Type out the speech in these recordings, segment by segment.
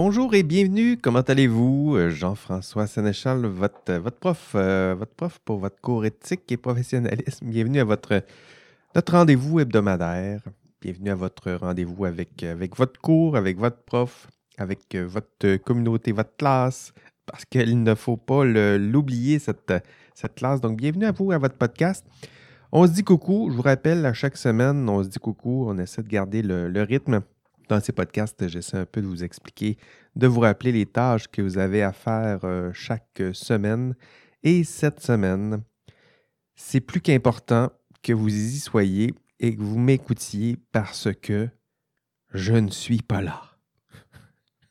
bonjour et bienvenue. Comment allez-vous? Euh, Jean-François Sénéchal, votre, prof, euh, votre prof pour votre cours éthique et professionnalisme. Bienvenue à votre, notre rendez-vous hebdomadaire. Bienvenue à votre rendez-vous avec, votre cours, avec votre prof, avec euh, votre communauté, votre classe, parce qu'il ne faut pas l'oublier, cette, classe. Donc, bienvenue à vous, à votre podcast. On se dit coucou. Je vous rappelle, à chaque semaine, on se dit coucou. On essaie de garder le rythme dans ces podcasts, j'essaie un peu de vous expliquer, de vous rappeler les tâches que vous avez à faire euh, chaque semaine. Et cette semaine, c'est plus qu'important que vous y soyez et que vous m'écoutiez parce que je ne suis pas là.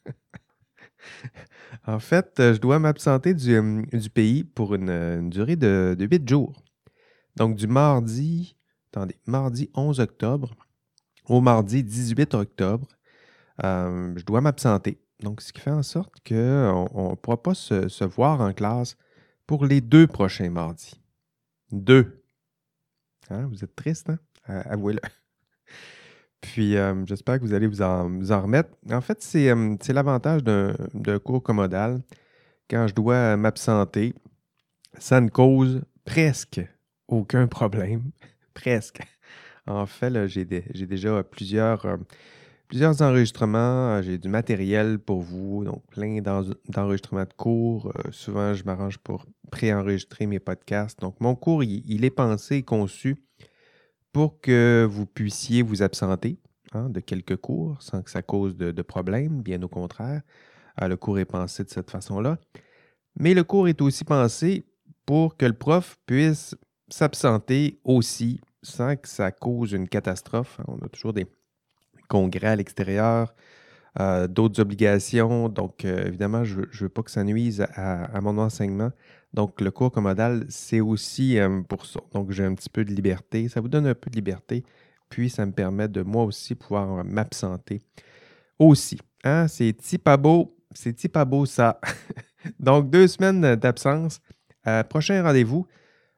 en fait, je dois m'absenter du, euh, pays pour une, durée de, de 8 jours. Donc du mardi, attendez, mardi 11 octobre au mardi 18 octobre, euh, je dois m'absenter. Donc, ce qui fait en sorte qu'on ne pourra pas se, voir en classe pour les deux prochains mardis. Deux. Hein? Vous êtes triste, hein? Avouez-le. Puis, euh, j'espère que vous allez vous en, remettre. En fait, c'est euh, l'avantage d'un cours commodal. Quand je dois m'absenter, ça ne cause presque aucun problème. presque. En fait, j'ai déjà plusieurs, euh, plusieurs enregistrements. Euh, j'ai du matériel pour vous, donc plein d'enregistrements de cours. Euh, souvent, je m'arrange pour préenregistrer mes podcasts. Donc, mon cours, il, est pensé et conçu pour que vous puissiez vous absenter hein, de quelques cours sans que ça cause de, problèmes, bien au contraire. le cours est pensé de cette façon-là. Mais le cours est aussi pensé pour que le prof puisse s'absenter aussi sans que ça cause une catastrophe. On a toujours des congrès à l'extérieur, euh, d'autres obligations. Donc, euh, évidemment, je ne veux pas que ça nuise à, mon enseignement. Donc, le cours commodal, c'est aussi euh, pour ça. Donc, j'ai un petit peu de liberté. Ça vous donne un peu de liberté. Puis, ça me permet de moi aussi pouvoir m'absenter aussi. Hein? C'est pas beau. C'est pas beau ça. Donc, deux semaines d'absence. prochain rendez-vous,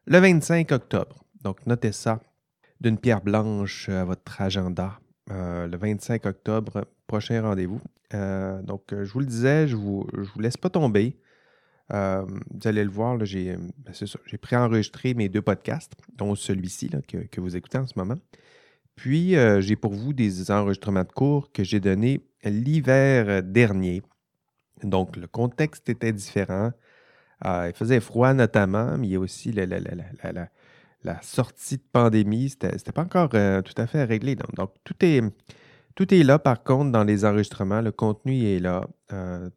le 25 octobre. Donc, notez ça d'une pierre blanche à votre agenda. Euh, le 25 octobre, prochain rendez-vous. Euh, donc, euh, je vous le disais, je ne vous, vous, laisse pas tomber. vous allez le voir, ben, j'ai préenregistré mes deux podcasts, dont celui-ci que, que, vous écoutez en ce moment. Puis, j'ai pour vous des enregistrements de cours que j'ai donnés l'hiver dernier. Donc, le contexte était différent. il faisait froid notamment, mais il y a aussi la, la, la, la sortie de pandémie, c'était n'était pas encore euh, tout à fait réglé. Donc, tout, est, là, par contre, dans les enregistrements. Le contenu est là. Euh,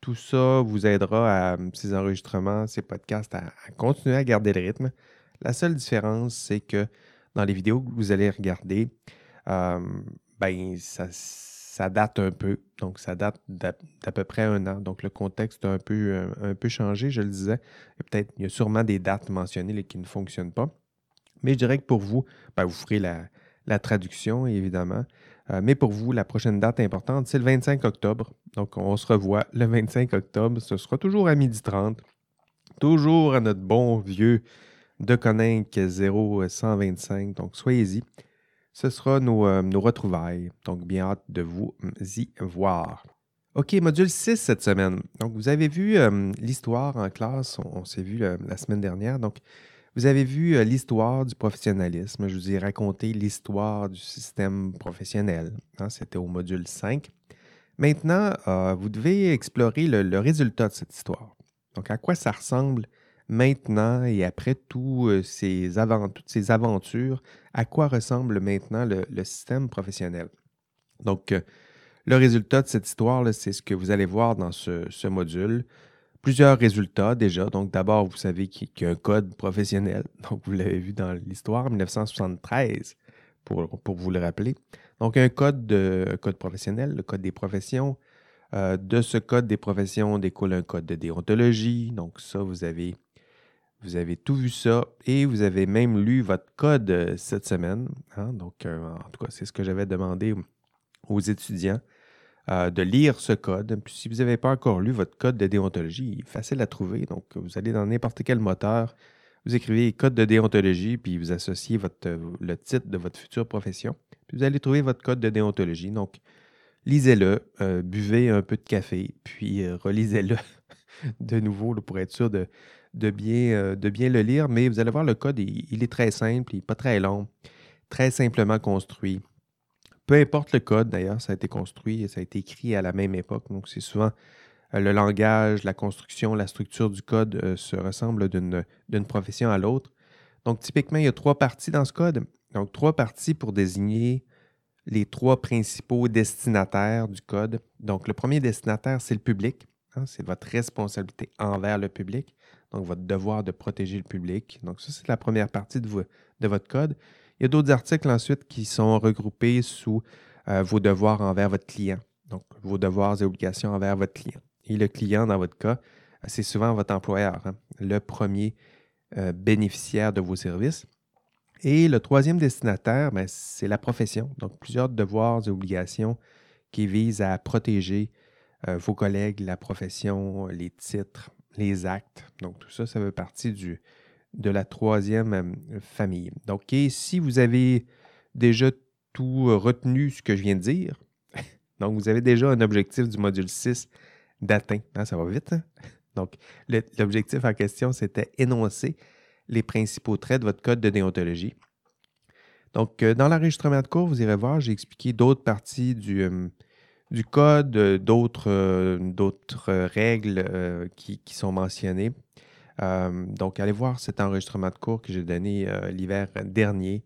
tout ça vous aidera à ces enregistrements, ces podcasts, à, continuer à garder le rythme. La seule différence, c'est que dans les vidéos que vous allez regarder, euh, ben, ça, date un peu. Donc, ça date d'à peu près un an. Donc, le contexte a un peu, changé, je le disais. Peut-être, il y a sûrement des dates mentionnées qui ne fonctionnent pas. Mais je dirais que pour vous, ben, vous ferez la, traduction, évidemment. Euh, mais pour vous, la prochaine date importante, c'est le 25 octobre. Donc, on se revoit le 25 octobre. Ce sera toujours à 12h30. Toujours à notre bon vieux de Coninck 0125. Donc, soyez-y. Ce sera nos, euh, nos, retrouvailles. Donc, bien hâte de vous y voir. OK, module 6 cette semaine. Donc, vous avez vu euh, l'histoire en classe. On, s'est vu la semaine dernière. Donc, vous avez vu euh, l'histoire du professionnalisme. Je vous ai raconté l'histoire du système professionnel. Hein, c'était au module 5. Maintenant, euh, vous devez explorer le, résultat de cette histoire. Donc, à quoi ça ressemble maintenant et après euh, toutes ces aventures, à quoi ressemble maintenant le, système professionnel? Donc, le résultat de cette histoire, c'est ce que vous allez voir dans ce module plusieurs résultats déjà. Donc, d'abord, vous savez qu'il y a un code professionnel. Donc, vous l'avez vu dans l'histoire, 1973, pour, pour, vous le rappeler. Donc, un code, de, code professionnel, le code des professions. Euh, de ce code des professions découle un code de déontologie. Donc, ça, vous avez, vous avez tout vu ça. Et vous avez même lu votre code euh, cette semaine. Hein. Donc, euh, en tout cas, c'est ce que j'avais demandé aux étudiants. Euh, de lire ce code. Puis si vous n'avez pas encore lu votre code de déontologie, il est facile à trouver. Donc, vous allez dans n'importe quel moteur, vous écrivez code de déontologie, puis vous associez le titre de votre future profession. Puis vous allez trouver votre code de déontologie. Donc, lisez-le, buvez un peu de café, puis relisez-le de nouveau pour être sûr de, bien, de bien le lire. Mais vous allez voir, le code, il, est très simple, il n'est pas très long, très simplement construit. Peu importe le code, d'ailleurs, ça a été construit et ça a été écrit à la même époque. Donc, c'est souvent le langage, la construction, la structure du code se ressemblent d'une profession à l'autre. Donc, typiquement, il y a trois parties dans ce code. Donc, trois parties pour désigner les trois principaux destinataires du code. Donc, le premier destinataire, c'est le public. Hein, c'est votre responsabilité envers le public. Donc, votre devoir de protéger le public. Donc, ça, c'est la première partie de, votre code. Il y a d'autres articles ensuite qui sont regroupés sous euh, vos devoirs envers votre client. Donc, vos devoirs et obligations envers votre client. Et le client, dans votre cas, c'est souvent votre employeur, hein, le premier euh, bénéficiaire de vos services. Et le troisième destinataire, ben, c'est la profession. Donc, plusieurs devoirs et obligations qui visent à protéger euh, vos collègues, la profession, les titres, les actes. Donc, tout ça, ça fait partie du, de la troisième euh, famille. Donc, si vous avez déjà tout retenu ce que je viens de dire, donc vous avez déjà un objectif du module 6 d'atteint. Hein, ça va vite. Hein? Donc, l'objectif en question, c'était énoncer les principaux traits de votre code de déontologie. Donc, euh, dans l'enregistrement de cours, vous irez voir, j'ai expliqué d'autres parties du, euh, code, euh, d'autres règles qui, sont mentionnées. Donc, allez voir cet enregistrement de cours que j'ai donné l'hiver dernier.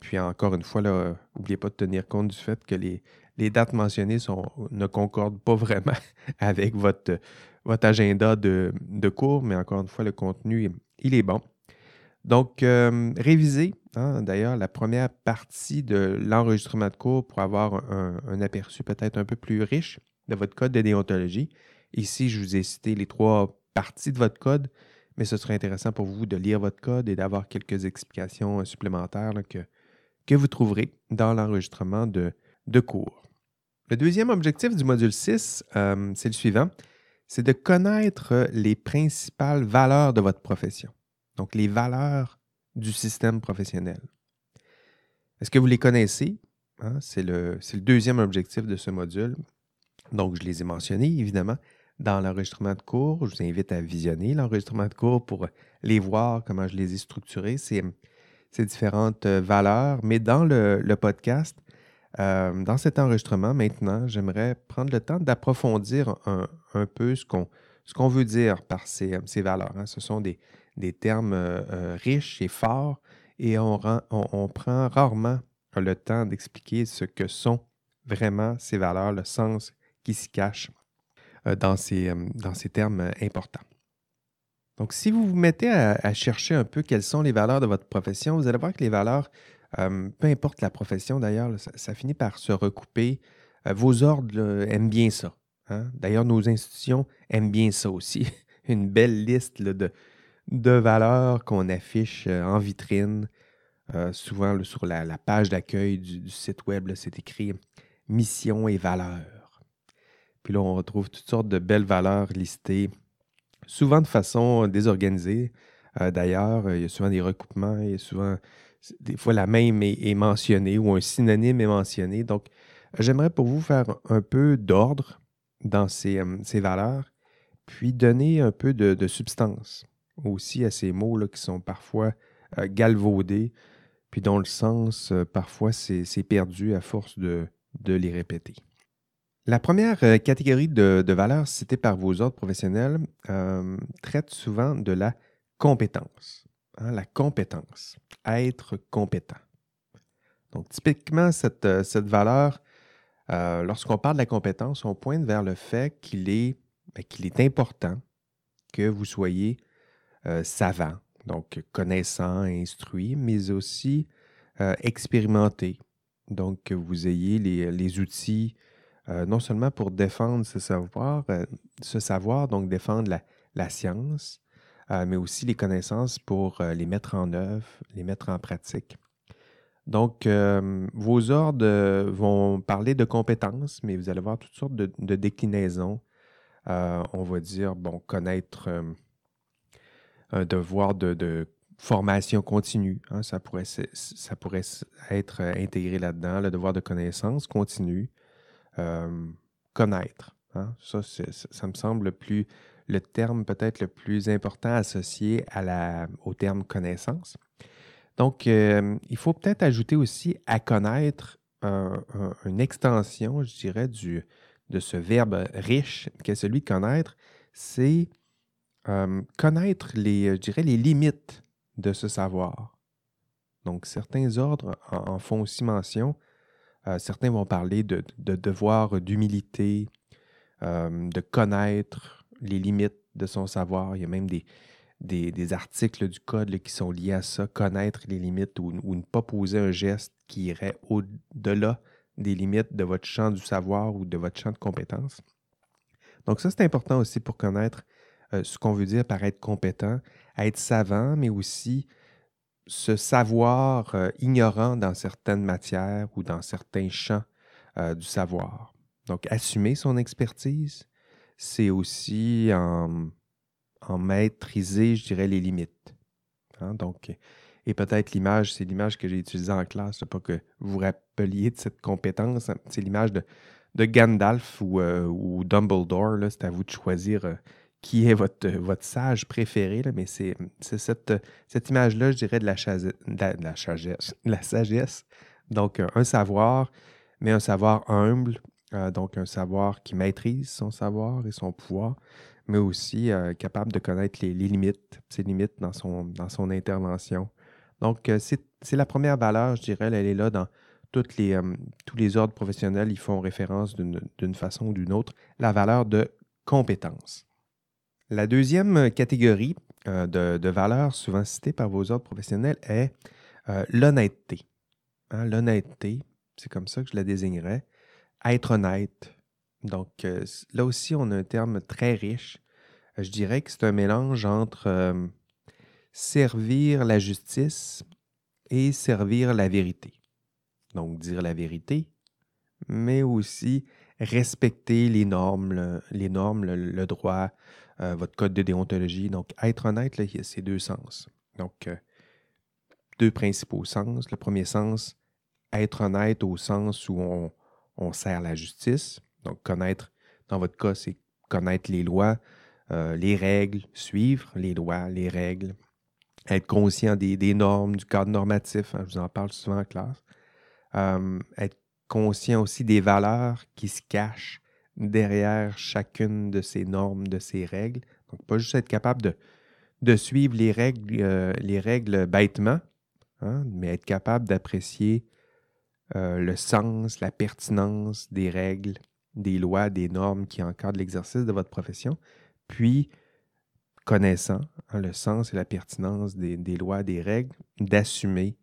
puis, encore une fois, n'oubliez pas de tenir compte du fait que les, dates mentionnées ne concordent pas vraiment avec votre, agenda de, cours, mais encore une fois, le contenu, il est bon. Donc, euh, révisez hein, d'ailleurs la première partie de l'enregistrement de cours pour avoir un, aperçu peut-être un peu plus riche de votre code de déontologie. Ici, je vous ai cité les trois parties de votre code, mais ce serait intéressant pour vous de lire votre code et d'avoir quelques explications supplémentaires que, vous trouverez dans l'enregistrement de, cours. Le deuxième objectif du module 6, euh, c'est le suivant, c'est de connaître les principales valeurs de votre profession. Donc, les valeurs du système professionnel. Est-ce que vous les connaissez? Hein? C'est le, deuxième objectif de ce module. Donc, je les ai mentionnés, évidemment, dans l'enregistrement de cours. Je vous invite à visionner l'enregistrement de cours pour les voir, comment je les ai structurés, ces, différentes valeurs. Mais dans le, podcast, euh, dans cet enregistrement, maintenant, j'aimerais prendre le temps d'approfondir un, peu ce qu'on veut dire par ces, ces valeurs. Hein. Ce sont des, des termes euh, euh, riches et forts et on, on, prend rarement le temps d'expliquer ce que sont vraiment ces valeurs, le sens qui s'y cache dans, ces, dans ces termes importants. Donc, si vous vous mettez à, chercher un peu quelles sont les valeurs de votre profession, vous allez voir que les valeurs peu importe la profession d'ailleurs, ça, finit par se recouper. vos ordres aiment bien ça. Hein. D'ailleurs, nos institutions aiment bien ça aussi. Une belle liste de, de, valeurs qu'on affiche en vitrine. souvent sur la, page d'accueil du, site web, c'est écrit mission et valeurs. Puis là, on retrouve toutes sortes de belles valeurs listées, souvent de façon désorganisée. D'ailleurs, il y a souvent des recoupements, il y a souvent des fois la même est, mentionnée ou un synonyme est mentionné. Donc, j'aimerais pour vous faire un peu d'ordre dans ces, euh, valeurs, puis donner un peu de, substance aussi à ces mots là, qui sont parfois euh, galvaudés, puis dont le sens, euh, parfois, c'est perdu à force de, les répéter. La première catégorie de, valeurs citées par vos ordres professionnels traite souvent de la compétence. Hein, la compétence, être compétent. Donc, typiquement, cette, euh, valeur, euh, lorsqu'on parle de la compétence, on pointe vers le fait qu'il est, ben, qu'il important que vous soyez euh, savant, donc connaissant, instruit, mais aussi expérimenté. Donc, que vous ayez les, outils non seulement pour défendre ce savoir, ce savoir, donc défendre la, la science, euh, mais aussi les connaissances pour euh, les mettre en œuvre, les mettre en pratique. Donc, euh, vos ordres vont parler de compétences, mais vous allez voir toutes sortes de, déclinaisons. on va dire, bon, connaître un devoir de, formation continue. Hein, ça, pourrait, ça pourrait être intégré là-dedans, le devoir de connaissance continue. Connaître. Hein. Ça, ça me semble le plus le terme peut-être le plus important associé au terme connaissance. Donc, il faut peut-être ajouter aussi à connaître une extension, je dirais, de ce verbe riche, qui est celui de connaître, c'est connaître les, je dirais, les limites de ce savoir. Donc, certains ordres en, font aussi mention. Euh, certains vont parler de, devoir d'humilité, de connaître les limites de son savoir. Il y a même des, des, articles du code qui sont liés à ça, connaître les limites ou, ne pas poser un geste qui irait au-delà des limites de votre champ du savoir ou de votre champ de compétences. Donc ça, c'est important aussi pour connaître euh, ce qu'on veut dire par être compétent, être savant, mais aussi ce savoir euh, ignorant dans certaines matières ou dans certains champs euh, du savoir. Donc, assumer son expertise, c'est aussi en, maîtriser, je dirais, les limites. Hein. Donc, et peut-être l'image, c'est l'image que j'ai utilisée en classe, pas que vous rappeliez de cette compétence. Hein. C'est l'image de, Gandalf ou, ou Dumbledore. C'est à vous de choisir qui est votre, votre sage préféré, mais c'est cette, cette image-là, je dirais, de la, la, sagesse, la sagesse. Donc, un savoir, mais un savoir humble, euh, donc un savoir qui maîtrise son savoir et son pouvoir, mais aussi euh, capable de connaître les, limites, ses limites dans son, dans son intervention. Donc, euh, c'est la première valeur, je dirais, elle est là dans toutes les, tous les ordres professionnels, ils font référence d'une façon ou d'une autre, la valeur de compétence. La deuxième euh, catégorie euh, de, valeurs souvent citées par vos ordres professionnels est euh, l'honnêteté. Hein, l'honnêteté, c'est comme ça que je la désignerais. Être honnête. Donc là aussi, on a un terme très riche. je dirais que c'est un mélange entre servir la justice et servir la vérité. Donc dire la vérité, mais aussi respecter les normes, les normes, le droit, euh, votre code de déontologie. Donc, être honnête, là, il y a ces deux sens. Donc, euh, deux principaux sens. Le premier sens, être honnête au sens où on, sert la justice. Donc, connaître, dans votre cas, c'est connaître les lois, euh, les règles, suivre les lois, les règles, être conscient des, normes, du cadre normatif. Hein, je vous en parle souvent en classe. être conscient aussi des valeurs qui se cachent derrière chacune de ces normes, de ces règles. Donc, pas juste être capable de, suivre les règles, euh, bêtement, hein, mais être capable d'apprécier euh, le sens, la pertinence des règles, des lois, des normes qui encadrent l'exercice de votre profession, puis connaissant hein, le sens et la pertinence des, lois, des règles, d'assumer,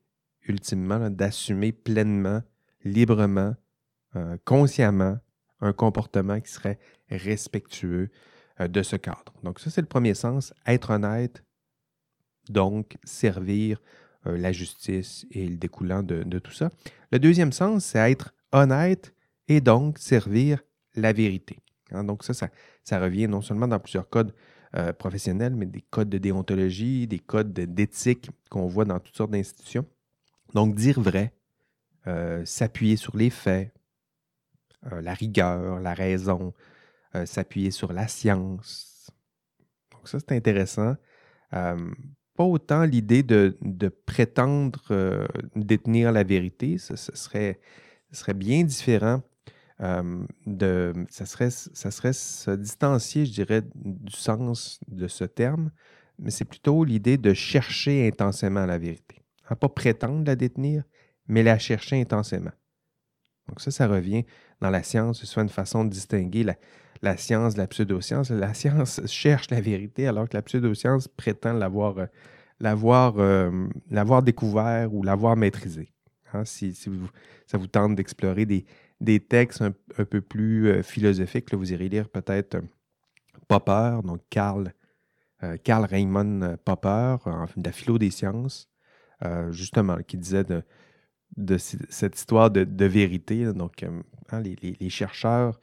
ultimement, d'assumer pleinement, librement, euh, consciemment un comportement qui serait respectueux euh, de ce cadre. Donc ça, c'est le premier sens, être honnête, donc servir euh, la justice et le découlant de, tout ça. Le deuxième sens, c'est être honnête et donc servir la vérité. Hein, donc ça, ça, revient non seulement dans plusieurs codes euh, professionnels, mais des codes de déontologie, des codes d'éthique qu'on voit dans toutes sortes d'institutions. Donc dire vrai, s'appuyer sur les faits, euh, la rigueur, la raison, euh, s'appuyer sur la science. Donc ça, c'est intéressant. pas autant l'idée de, prétendre détenir la vérité, ce, serait, bien différent. de, ça, serait, ça serait se distancier, je dirais, du sens de ce terme, mais c'est plutôt l'idée de chercher intensément la vérité. Hein, pas prétendre la détenir, mais la chercher intensément. Donc ça, ça revient dans la science, ce soit une façon de distinguer la, science de la pseudoscience. La science cherche la vérité alors que la pseudoscience prétend l'avoir, euh, l'avoir, euh, découvert ou l'avoir maîtrisé. Hein, si, ça vous tente d'explorer des, des textes un, peu plus euh, philosophiques, vous irez lire peut-être Popper, donc Karl, Karl Raymond Popper, de la philo des sciences, justement, qui disait de, de cette histoire de, vérité. Donc, euh, hein, les, chercheurs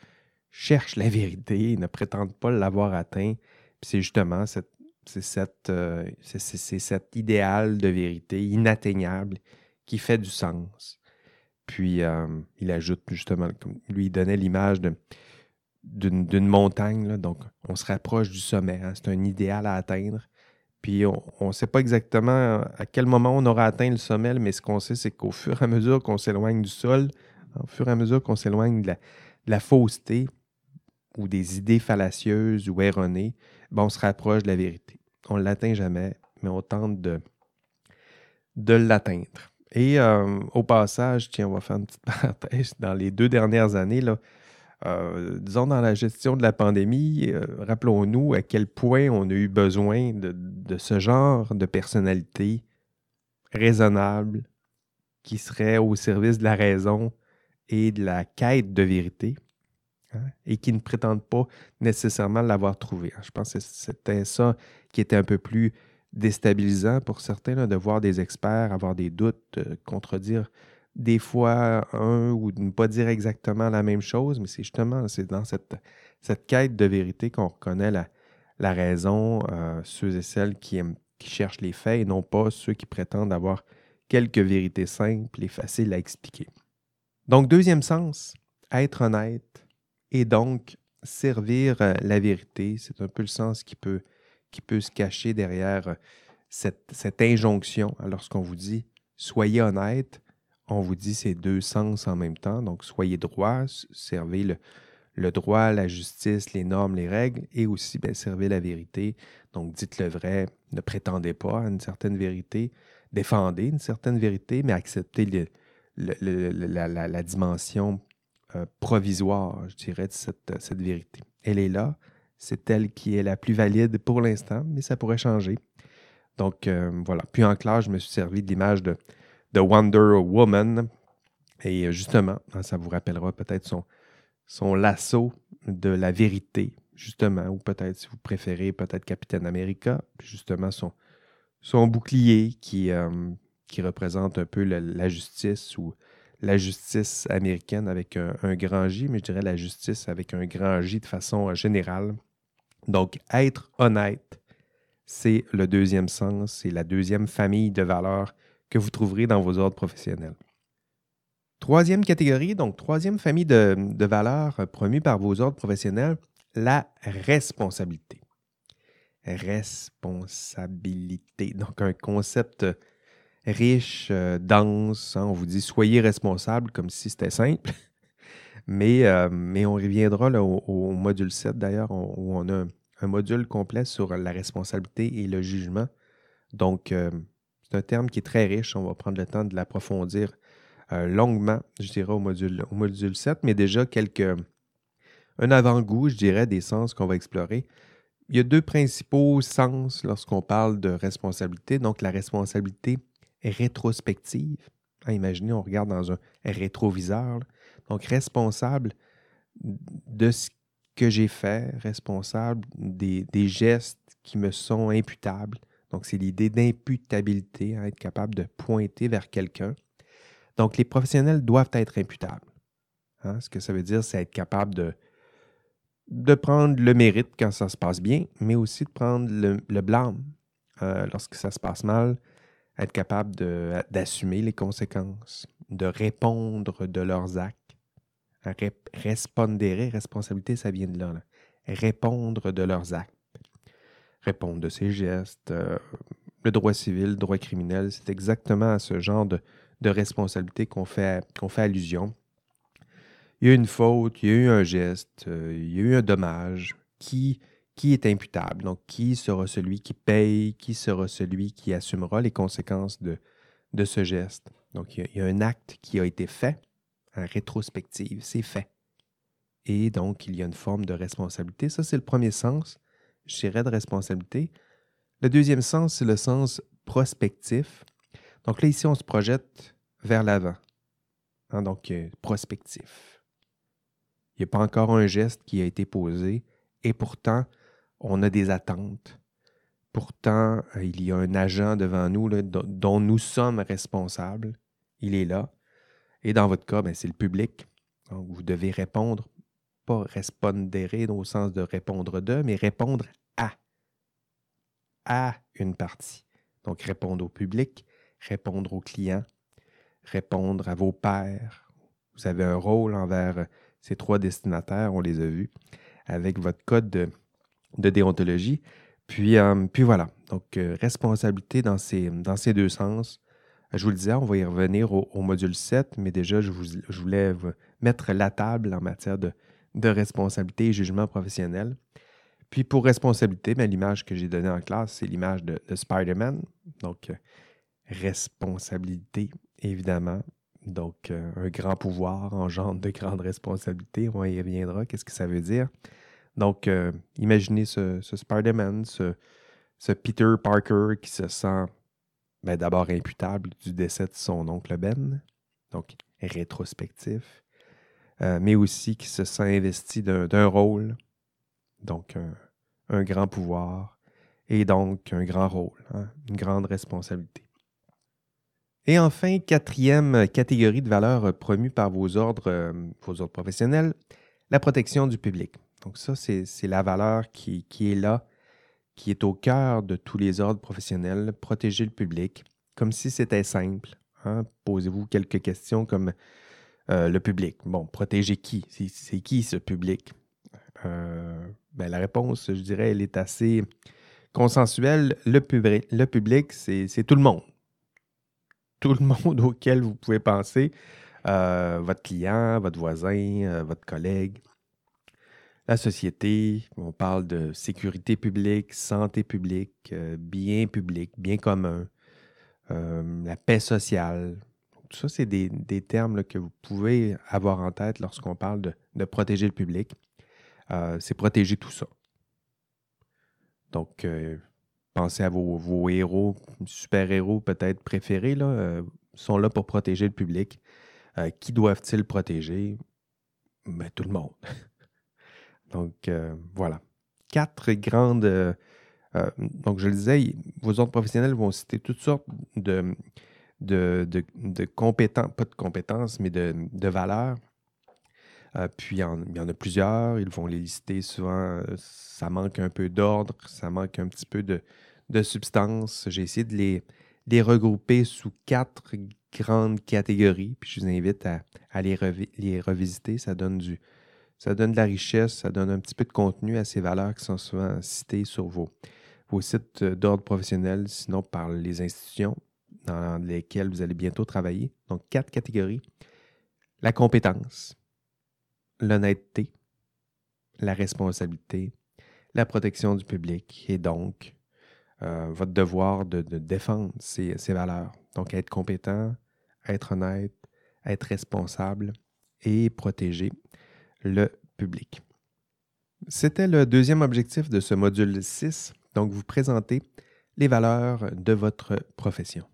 cherchent la vérité, ils ne prétendent pas l'avoir atteint. c'est justement cette, cette, euh, cet idéal de vérité inatteignable qui fait du sens. Puis euh, il ajoute justement, lui, il donnait l'image d'une montagne, donc on se rapproche du sommet. Hein. c'est un idéal à atteindre. Puis on ne sait pas exactement à quel moment on aura atteint le sommet, mais ce qu'on sait, c'est qu'au fur et à mesure qu'on s'éloigne du sol, au fur et à mesure qu'on s'éloigne de, la, fausseté ou des idées fallacieuses ou erronées, ben, on se rapproche de la vérité. On ne l'atteint jamais, mais on tente de, de l'atteindre. Et euh, au passage, tiens, on va faire une petite parenthèse. Dans les deux dernières années, euh, disons dans la gestion de la pandémie, euh, rappelons-nous à quel point on a eu besoin de, ce genre de personnalité raisonnable qui serait au service de la raison et de la quête de vérité hein, et qui ne prétendent pas nécessairement l'avoir trouvé. Je pense que c'était ça qui était un peu plus déstabilisant pour certains de voir des experts avoir des doutes, euh, contredire des fois un ou ne pas dire exactement la même chose, mais c'est justement c'est dans cette, cette quête de vérité qu'on reconnaît la, raison, euh, ceux et celles qui, qui cherchent les faits et non pas ceux qui prétendent avoir quelques vérités simples et faciles à expliquer. Donc, deuxième sens, être honnête et donc servir euh, la vérité, c'est un peu le sens qui peut qui peut se cacher derrière euh, cette, injonction. Lorsqu'on vous dit soyez honnête, on vous dit ces deux sens en même temps. Donc, soyez droit, servez le, droit, la justice, les normes, les règles, et aussi bien, servez la vérité. Donc, dites le vrai, ne prétendez pas à une certaine vérité, défendez une certaine vérité, mais acceptez la, dimension euh, provisoire, je dirais, de cette, cette vérité. Elle est là, c'est elle qui est la plus valide pour l'instant, mais ça pourrait changer. Donc euh, voilà. Puis en classe, je me suis servi de l'image de, Wonder Woman. Et justement, hein, ça vous rappellera peut-être son, son lasso de la vérité, justement, ou peut-être, si vous préférez, peut-être Capitaine America, justement, son, son bouclier qui, euh, qui représente un peu la justice ou la justice américaine avec un, un, grand J, mais je dirais la justice avec un grand J de façon générale. Donc, être honnête, c'est le deuxième sens, c'est la deuxième famille de valeurs que vous trouverez dans vos ordres professionnels. Troisième catégorie, donc troisième famille de, valeurs promues par vos ordres professionnels, la responsabilité. Responsabilité, donc un concept riche, euh, dense. Hein, on vous dit soyez responsable comme si c'était simple. Mais, euh, mais on reviendra au, module 7 d'ailleurs, où on a un, module complet sur la responsabilité et le jugement. Donc, euh, c'est un terme qui est très riche. On va prendre le temps de l'approfondir euh, longuement, je dirais, au module, au module 7, mais déjà quelques. Un avant-goût, je dirais, des sens qu'on va explorer. Il y a deux principaux sens lorsqu'on parle de responsabilité. Donc, la responsabilité rétrospective. Hein, imaginez, on regarde dans un rétroviseur. Donc, responsable de ce que j'ai fait, responsable des, gestes qui me sont imputables. Donc, c'est l'idée d'imputabilité, hein, être capable de pointer vers quelqu'un. Donc, les professionnels doivent être imputables. Hein. Ce que ça veut dire, c'est être capable de, de prendre le mérite quand ça se passe bien, mais aussi de prendre le, blâme euh, lorsque ça se passe mal, être capable d'assumer les conséquences, de répondre de leurs actes Respondere, responsabilité, ça vient de là, Répondre de leurs actes. Répondre de ses gestes. Euh, le droit civil, le droit criminel, c'est exactement à ce genre de, responsabilité qu'on fait, fait allusion. Il y a eu une faute, il y a eu un geste, euh, il y a eu un dommage. Qui, qui est imputable? Donc, qui sera celui qui paye? Qui sera celui qui assumera les conséquences de, de ce geste? Donc, il y, a, un acte qui a été fait rétrospective, c'est fait. Et donc, il y a une forme de responsabilité. Ça, c'est le premier sens, je de responsabilité. Le deuxième sens, c'est le sens prospectif. Donc là, ici, on se projette vers l'avant. Hein, donc, euh, prospectif. Il n'y a pas encore un geste qui a été posé et pourtant, on a des attentes. Pourtant, euh, il y a un agent devant nous dont nous sommes responsables. Il est là. Et dans votre cas, ben, c'est le public. Donc, vous devez répondre, pas respondere au sens de répondre de, mais répondre à. À une partie. Donc, répondre au public, répondre aux clients, répondre à vos pairs, vous avez un rôle envers ces trois destinataires, on les a vus, avec votre code de, déontologie. Puis, puis voilà, donc responsabilité dans ces, dans ces deux sens. Je vous le disais, on va y revenir au, module 7, mais déjà, je, vous, je voulais mettre la table en matière de, de responsabilité et jugement professionnel. Puis pour responsabilité, ben, l'image que j'ai donnée en classe, c'est l'image de, Spider-Man. Donc, euh, responsabilité, évidemment. Donc, euh, un grand pouvoir engendre de grandes responsabilités. On y reviendra. Qu'est-ce que ça veut dire? Donc, euh, imaginez ce, Spider-Man, ce, Peter Parker qui se sent ben, d'abord imputable du décès de son oncle Ben, donc rétrospectif, mais aussi qui se sent investi d'un rôle donc, un, grand pouvoir et donc un grand rôle, hein, une grande responsabilité. Et enfin, quatrième catégorie de valeurs promues par vos ordres, euh, vos ordres professionnels, la protection du public. Donc ça, c'est la valeur qui, est là, qui est au cœur de tous les ordres professionnels, protéger le public, comme si c'était simple. Hein. Posez-vous quelques questions comme euh, le public. Bon, protéger qui? C'est qui ce public? Euh, ben, la réponse, je dirais, elle est assez consensuelle. Le, public, c'est tout le monde. Tout le monde auquel vous pouvez penser. Euh, votre client, votre voisin, votre collègue, la société. On parle de sécurité publique, santé publique, bien public, bien commun, la paix sociale. Tout ça, c'est des, termes que vous pouvez avoir en tête lorsqu'on parle de, protéger le public. Euh, c'est protéger tout ça. Donc, euh, pensez à vos, héros, super-héros peut-être préférés, là, euh, sont là pour protéger le public. qui doivent-ils protéger? Ben, tout le monde. donc, voilà. Quatre grandes... donc, je le disais, vos autres professionnels vont citer toutes sortes de, de, compétences, pas de compétences, mais de, valeurs euh, puis il y, en, a plusieurs, ils vont les lister souvent. Ça manque un peu d'ordre, ça manque un petit peu de, substance. J'ai essayé de les, regrouper sous quatre grandes catégories, puis je vous invite à, les, revisiter. Ça donne, du, ça donne de la richesse, ça donne un petit peu de contenu à ces valeurs qui sont souvent citées sur vos, vos sites d'ordre professionnel, sinon par les institutions dans lesquelles vous allez bientôt travailler. Donc, quatre catégories. La compétence, l'honnêteté, la responsabilité, la protection du public et donc euh, votre devoir de, défendre ces, valeurs. Donc être compétent, être honnête, être responsable et protéger le public. C'était le deuxième objectif de ce module 6, donc vous présenter les valeurs de votre profession.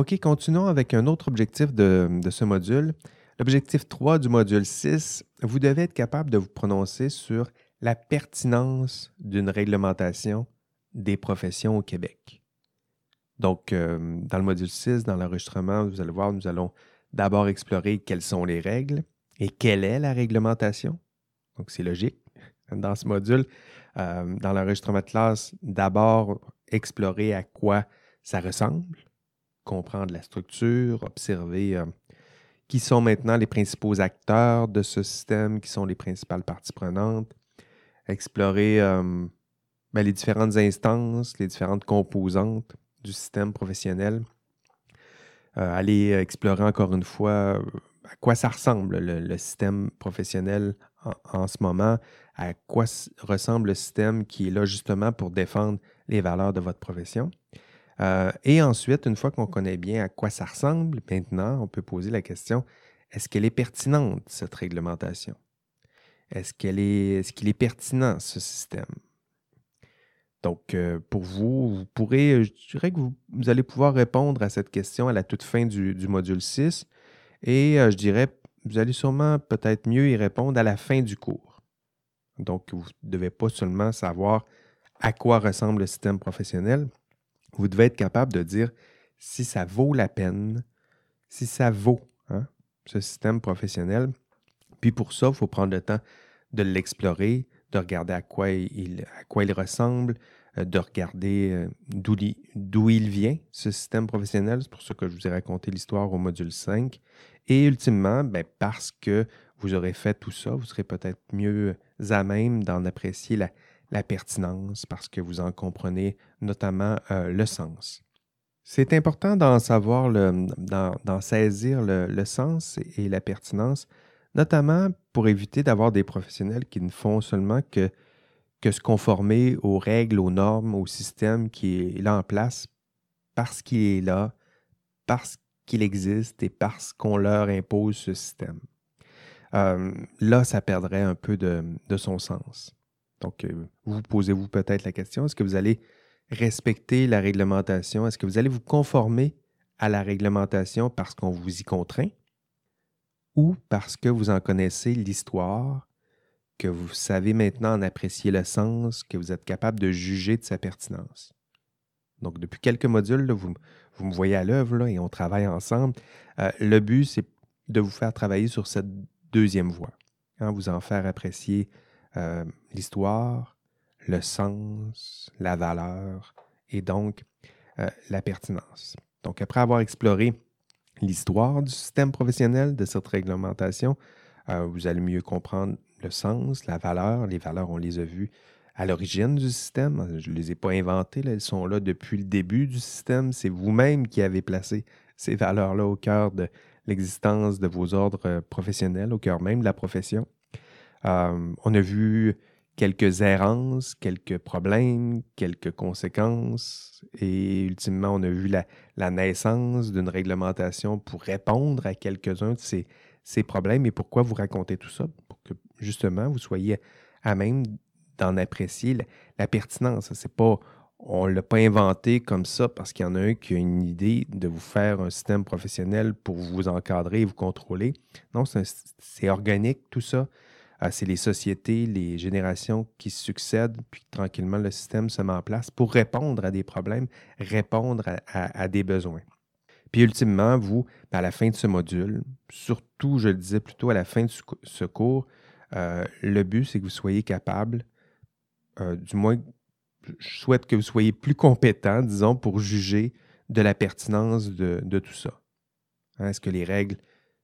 OK, continuons avec un autre objectif de, ce module, L'objectif 3 du module 6, vous devez être capable de vous prononcer sur la pertinence d'une réglementation des professions au Québec. Donc, euh, dans le module 6, dans l'enregistrement, vous allez voir, nous allons d'abord explorer quelles sont les règles et quelle est la réglementation. Donc, c'est logique. Dans ce module, euh, dans l'enregistrement de classe, d'abord explorer à quoi ça ressemble, comprendre la structure, observer euh, qui sont maintenant les principaux acteurs de ce système, qui sont les principales parties prenantes, explorer euh, ben, les différentes instances, les différentes composantes du système professionnel, euh, aller explorer encore une fois à quoi ça ressemble le, système professionnel en, ce moment, à quoi ressemble le système qui est là justement pour défendre les valeurs de votre profession. Euh, et ensuite, une fois qu'on connaît bien à quoi ça ressemble, maintenant, on peut poser la question, est-ce qu'elle est pertinente, cette réglementation? Est-ce est, est-ce qu'il est pertinent, ce système? Donc, euh, pour vous, vous pourrez, je dirais que vous, allez pouvoir répondre à cette question à la toute fin du, module 6 et euh, je dirais, vous allez sûrement peut-être mieux y répondre à la fin du cours. Donc, vous ne devez pas seulement savoir à quoi ressemble le système professionnel, vous devez être capable de dire si ça vaut la peine, si ça vaut hein, ce système professionnel. Puis pour ça, il faut prendre le temps de l'explorer, de regarder à quoi il, ressemble, euh, de regarder euh, d'où il, vient, ce système professionnel. C'est pour ça que je vous ai raconté l'histoire au module 5. Et ultimement, ben, parce que vous aurez fait tout ça, vous serez peut-être mieux à même d'en apprécier la, pertinence parce que vous en comprenez notamment euh, le sens. C'est important d'en savoir, d'en saisir le, sens et la pertinence, notamment pour éviter d'avoir des professionnels qui ne font seulement que, que se conformer aux règles, aux normes, au système qui est là en place parce qu'il est là, parce qu'il existe et parce qu'on leur impose ce système. Euh, là, ça perdrait un peu de, son sens. Donc, euh, vous posez-vous peut-être la question, est-ce que vous allez respecter la réglementation? Est-ce que vous allez vous conformer à la réglementation parce qu'on vous y contraint ou parce que vous en connaissez l'histoire, que vous savez maintenant en apprécier le sens, que vous êtes capable de juger de sa pertinence? Donc, depuis quelques modules, vous, vous, me voyez à l'œuvre et on travaille ensemble. Euh, le but, c'est de vous faire travailler sur cette deuxième voie. Hein, vous en faire apprécier euh, l'histoire, le sens, la valeur et donc euh, la pertinence. Donc, après avoir exploré l'histoire du système professionnel de cette réglementation, euh, vous allez mieux comprendre le sens, la valeur. Les valeurs, on les a vues à l'origine du système. Je ne les ai pas inventées, elles sont là depuis le début du système. C'est vous-même qui avez placé ces valeurs-là au cœur de l'existence de vos ordres professionnels, au cœur même de la profession. Euh, on a vu quelques errances, quelques problèmes, quelques conséquences, et ultimement, on a vu la, naissance d'une réglementation pour répondre à quelques-uns de ces, problèmes. Et pourquoi vous racontez tout ça? Pour que justement, vous soyez à même d'en apprécier la, pertinence. C'est pas on ne l'a pas inventé comme ça parce qu'il y en a un qui a une idée de vous faire un système professionnel pour vous encadrer et vous contrôler. Non, c'est organique, tout ça. Ah, c'est les sociétés, les générations qui succèdent, puis tranquillement, le système se met en place pour répondre à des problèmes, répondre à, des besoins. Puis ultimement, vous, à la fin de ce module, surtout, je le disais plutôt à la fin de ce cours, euh, le but, c'est que vous soyez capable, euh, du moins je souhaite que vous soyez plus compétent, disons, pour juger de la pertinence de, tout ça. Hein, est-ce que les règles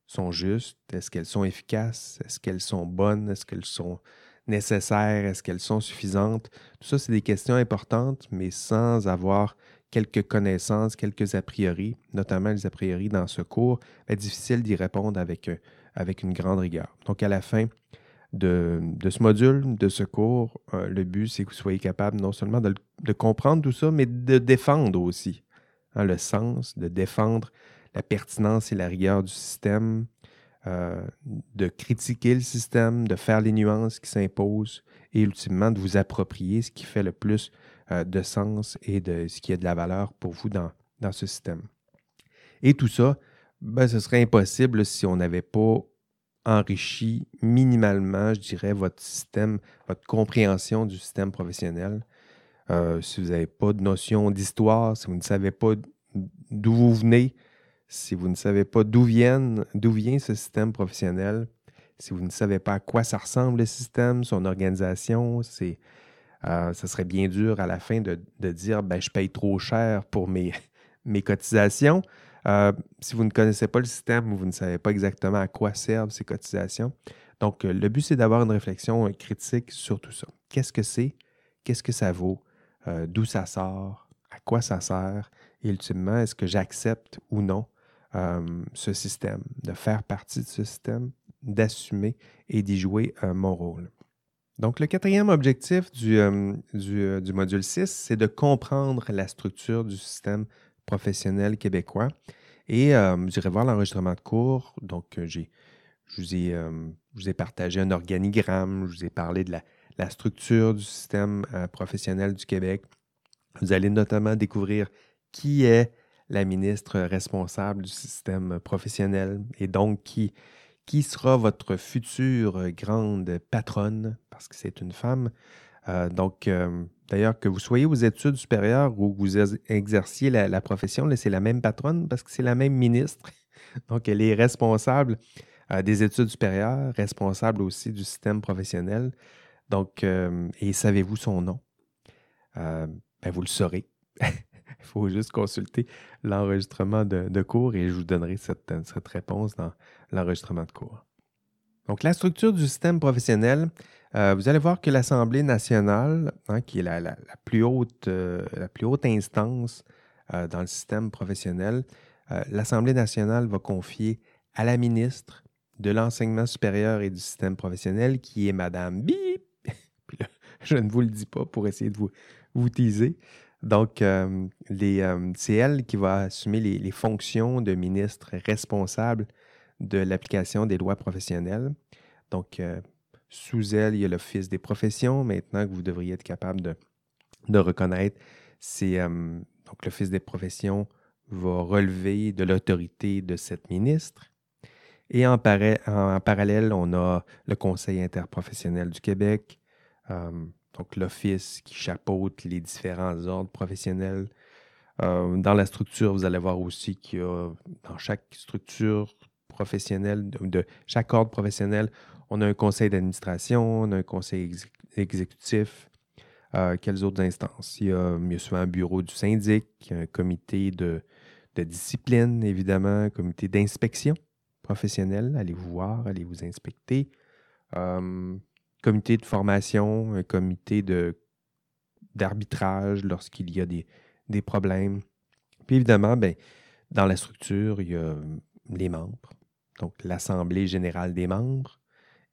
sont justes? Est-ce qu'elles sont efficaces? Est-ce qu'elles sont bonnes? Est-ce qu'elles sont nécessaires? Est-ce qu'elles sont suffisantes? Tout ça, c'est des questions importantes, mais sans avoir quelques connaissances, quelques a priori, notamment les a priori dans ce cours, est ben, difficile d'y répondre avec, euh, avec une grande rigueur. Donc, à la fin, de, ce module, de ce cours, euh, le but, c'est que vous soyez capable non seulement de, comprendre tout ça, mais de défendre aussi hein, le sens, de défendre la pertinence et la rigueur du système, euh, de critiquer le système, de faire les nuances qui s'imposent et ultimement de vous approprier ce qui fait le plus euh, de sens et de ce qui a de la valeur pour vous dans, dans ce système. Et tout ça, ben, ce serait impossible si on n'avait pas enrichit minimalement, je dirais, votre système, votre compréhension du système professionnel. Euh, si vous n'avez pas de notion d'histoire, si vous ne savez pas d'où vous venez, si vous ne savez pas d'où vient ce système professionnel, si vous ne savez pas à quoi ça ressemble le système, son organisation, c'est, euh, ce serait bien dur à la fin de, dire ben, je paye trop cher pour mes, mes cotisations. Euh, si vous ne connaissez pas le système ou vous ne savez pas exactement à quoi servent ces cotisations, donc euh, le but, c'est d'avoir une réflexion critique sur tout ça. Qu'est-ce que c'est? Qu'est-ce que ça vaut? D'où ça sort? À quoi ça sert? Et ultimement, est-ce que j'accepte ou non ce système, de faire partie de ce système, d'assumer et d'y jouer mon rôle? Donc, le quatrième objectif du, du, du module 6, c'est de comprendre la structure du système professionnel québécois. Et euh, j'irai voir l'enregistrement de cours. Donc, euh, j'ai, je, vous ai, euh, vous ai partagé un organigramme, je vous ai parlé de la, structure du système professionnel du Québec. Vous allez notamment découvrir qui est la ministre responsable du système professionnel et donc qui, qui sera votre future grande patronne, parce que c'est une femme. donc, D'ailleurs, que vous soyez aux études supérieures ou que vous exerciez la, profession, c'est la même patronne parce que c'est la même ministre. Donc, elle est responsable euh, des études supérieures, responsable aussi du système professionnel. Donc, euh, et savez-vous son nom? Euh, ben, vous le saurez. faut juste consulter l'enregistrement de, cours et je vous donnerai cette, réponse dans l'enregistrement de cours. Donc, la structure du système professionnel, euh, vous allez voir que l'Assemblée nationale, hein, qui est la, plus haute, euh, la plus haute instance euh, dans le système professionnel, l'Assemblée nationale va confier à la ministre de l'enseignement supérieur et du système professionnel, qui est Madame Bip. je ne vous le dis pas pour essayer de vous, vous teaser. Donc, euh, euh, c'est elle qui va assumer les, fonctions de ministre responsable de l'application des lois professionnelles. Donc, euh, sous elle, il y a l'Office des professions, maintenant que vous devriez être capable de, reconnaître. C'est donc l'Office des professions va relever de l'autorité de cette ministre. Et en, parallèle, on a le Conseil interprofessionnel du Québec, donc l'office qui chapeaute les différents ordres professionnels. Euh, dans la structure, vous allez voir aussi qu'il y a dans chaque structure professionnelle, de, chaque ordre professionnel, on a un conseil d'administration, on a un conseil exécutif. Euh, quelles autres instances? Il y, a, souvent un bureau du syndic, un comité de, discipline, évidemment, un comité d'inspection professionnelle. Allez vous voir, allez vous inspecter. Euh, comité de formation, un comité d'arbitrage lorsqu'il y a des, problèmes. Puis évidemment, ben, dans la structure, il y a les membres, donc l'Assemblée générale des membres.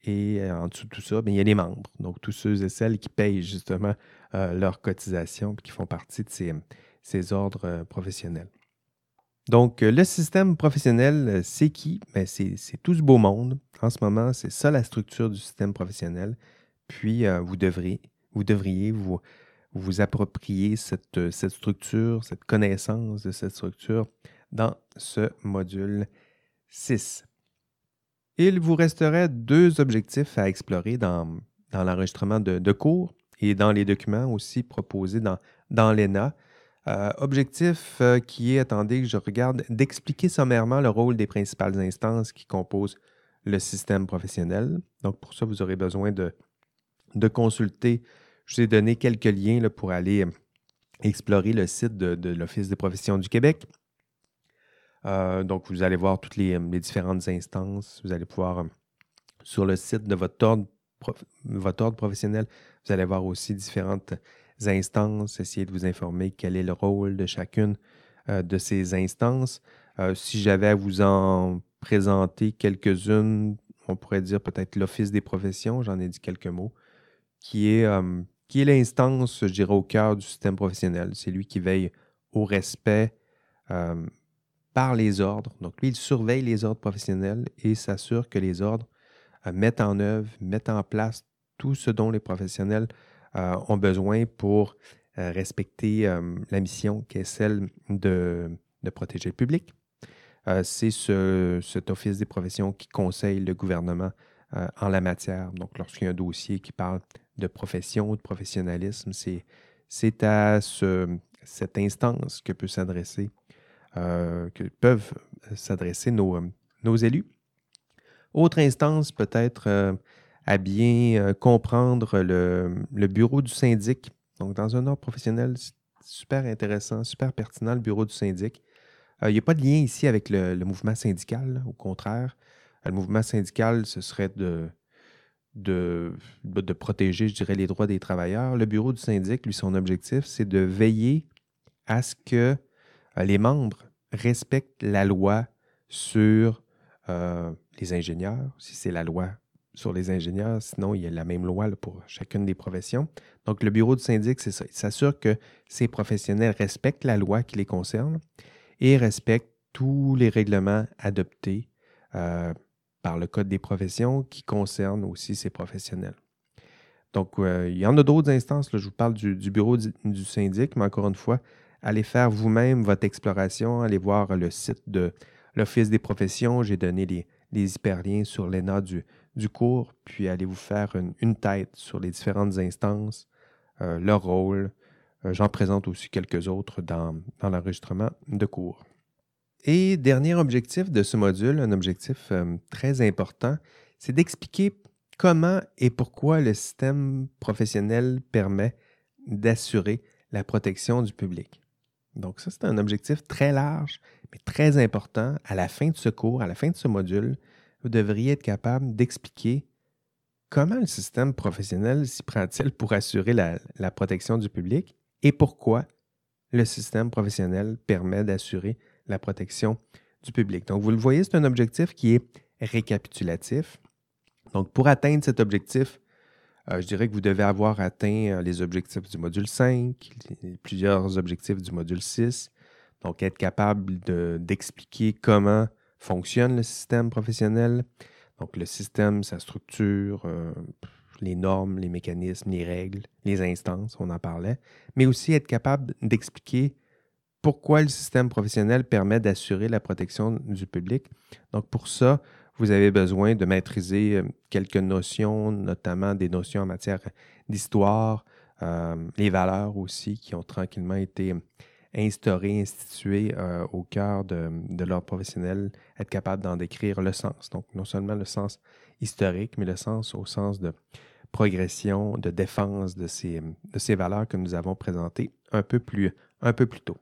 Et euh, en dessous de tout ça, bien, il y a les membres, donc tous ceux et celles qui payent justement euh, leurs cotisations et qui font partie de ces, ces ordres euh, professionnels. Donc, le système professionnel, c'est qui? Ben, c'est tout ce beau monde en ce moment, c'est ça la structure du système professionnel. Puis, euh, vous, devriez vous, approprier cette, euh, structure, cette connaissance de cette structure dans ce module 6. Il vous resterait deux objectifs à explorer dans, l'enregistrement de, cours et dans les documents aussi proposés dans l'ENA. Euh, objectif qui est, attendez que je regarde, d'expliquer sommairement le rôle des principales instances qui composent le système professionnel. Donc, pour ça, vous aurez besoin de, consulter. Je vous ai donné quelques liens pour aller euh, explorer le site de, l'Office des professions du Québec. Euh, donc, vous allez voir toutes les, différentes instances. Vous allez pouvoir, euh, sur le site de votre ordre, votre ordre professionnel, vous allez voir aussi différentes instances, essayer de vous informer quel est le rôle de chacune de ces instances. si j'avais à vous en présenter quelques-unes, on pourrait dire peut-être l'Office des professions, j'en ai dit quelques mots, qui est, euh, qui est l'instance, je dirais, au cœur du système professionnel. C'est lui qui veille au respect euh, par les ordres. Donc, lui, il surveille les ordres professionnels et s'assure que les ordres euh, mettent en œuvre, mettent en place tout ce dont les professionnels ont besoin pour respecter la mission qui est celle de, de protéger le public, euh, c'est cet office des professions qui conseille le gouvernement euh, en la matière. Donc, lorsqu'il y a un dossier qui parle de profession ou de professionnalisme, c'est à cette instance que peut s'adresser, euh, que peuvent s'adresser nos, nos, élus. Autre instance, peut-être à bien comprendre le, bureau du syndic. Donc, dans un ordre professionnel, super intéressant, super pertinent, le bureau du syndic. Euh, il n'y a pas de lien ici avec le, mouvement syndical, au contraire. Euh, le mouvement syndical, ce serait de, de, de, protéger, je dirais, les droits des travailleurs. Le bureau du syndic, lui, son objectif, c'est de veiller à ce que euh, les membres respectent la loi sur les ingénieurs, si c'est la loi sur les ingénieurs, sinon il y a la même loi pour chacune des professions. Donc le bureau du syndic, c'est ça. Il s'assure que ces professionnels respectent la loi qui les concerne et respecte tous les règlements adoptés euh, par le Code des professions qui concernent aussi ces professionnels. Donc, euh, il y en a d'autres instances. je vous parle du, bureau du, syndic, mais encore une fois, allez faire vous-même votre exploration, allez voir le site de l'Office des professions. J'ai donné les, hyperliens sur l'ENA du, du, cours, puis allez vous faire une, tête sur les différentes instances, euh, leur rôle, euh, j'en présente aussi quelques autres dans, l'enregistrement de cours. Et dernier objectif de ce module, un objectif euh, très important, c'est d'expliquer comment et pourquoi le système professionnel permet d'assurer la protection du public. Donc ça, c'est un objectif très large, mais très important. À la fin de ce cours, à la fin de ce module, vous devriez être capable d'expliquer comment le système professionnel s'y prend-il pour assurer la, protection du public et pourquoi le système professionnel permet d'assurer la protection du public. Donc, vous le voyez, c'est un objectif qui est récapitulatif. Donc, pour atteindre cet objectif, euh, je dirais que vous devez avoir atteint euh, les objectifs du module 5, plusieurs objectifs du module 6. Donc, être capable d'expliquer comment fonctionne le système professionnel. Donc, le système, sa structure, euh, les normes, les mécanismes, les règles, les instances, on en parlait. Mais aussi être capable d'expliquer pourquoi le système professionnel permet d'assurer la protection du public. Donc, pour ça, vous avez besoin de maîtriser euh, quelques notions, notamment des notions en matière d'histoire, euh, les valeurs aussi qui ont tranquillement été instaurées, instituées euh, au cœur de, l'ordre professionnel, être capable d'en décrire le sens. Donc, non seulement le sens historique, mais le sens au sens de progression, de défense de ces, de valeurs que nous avons présentées un peu plus, tôt.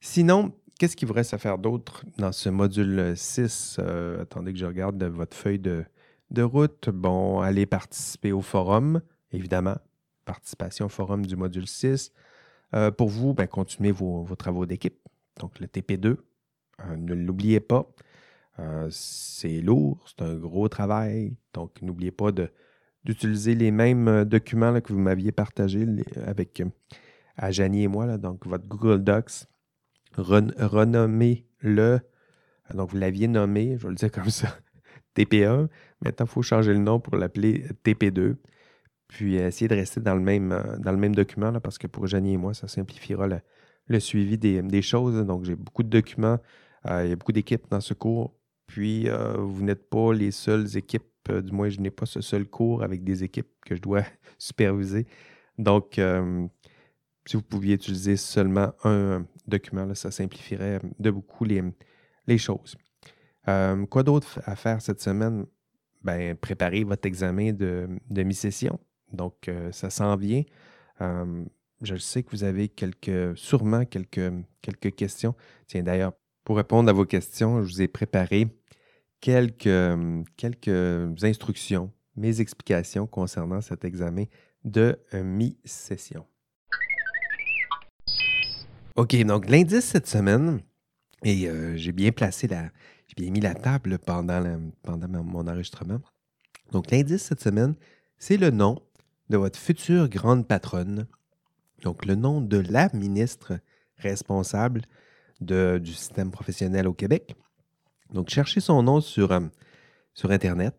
Sinon, qu'est-ce qu'il vous reste à faire d'autre dans ce module 6? Euh, attendez que je regarde votre feuille de, route. Bon, allez participer au forum, évidemment. Participation au forum du module 6. Euh, pour vous, ben, continuez vos, travaux d'équipe. Donc, le TP2, euh, ne l'oubliez pas. c'est lourd, c'est un gros travail. Donc, n'oubliez pas d'utiliser les mêmes documents que vous m'aviez partagés avec à et moi, donc votre Google Docs renommez-le. Donc, vous l'aviez nommé, je vais le dire comme ça, TP1. Maintenant, il faut changer le nom pour l'appeler TP2. Puis, euh, essayer de rester dans le même, euh, dans le même document, là, parce que pour Janie et moi, ça simplifiera le, suivi des, choses. Donc, j'ai beaucoup de documents. Euh, il y a beaucoup d'équipes dans ce cours. Puis, vous n'êtes pas les seules équipes, du moins, je n'ai pas ce seul cours avec des équipes que je dois superviser. Donc, si vous pouviez utiliser seulement un document, ça simplifierait de beaucoup les, les choses. Quoi d'autre à faire cette semaine? Ben, préparer votre examen de, de mi-session. Donc, euh, ça s'en vient. Euh, je sais que vous avez quelques, sûrement quelques, quelques questions. Tiens, d'ailleurs, pour répondre à vos questions, je vous ai préparé quelques, instructions, mes explications concernant cet examen de mi-session. OK, donc l'indice cette semaine, et euh, j'ai bien placé la. J'ai bien mis la table pendant, pendant mon enregistrement. Donc, l'indice cette semaine, c'est le nom de votre future grande patronne. Donc, le nom de la ministre responsable du système professionnel au Québec. Donc, cherchez son nom sur, euh, Internet,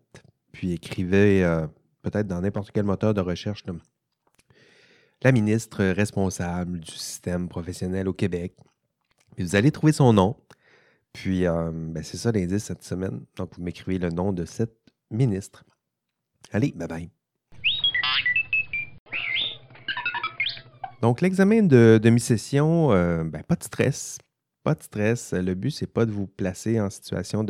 puis écrivez euh, peut-être dans n'importe quel moteur de recherche la ministre responsable du système professionnel au Québec. vous allez trouver son nom. Puis, euh, ben, c'est ça l'indice cette semaine. Donc, vous m'écrivez le nom de cette ministre. Allez, bye bye. Donc, l'examen de demi-session, euh, ben, pas de stress. Pas de stress. Le but, c'est pas de vous placer en situation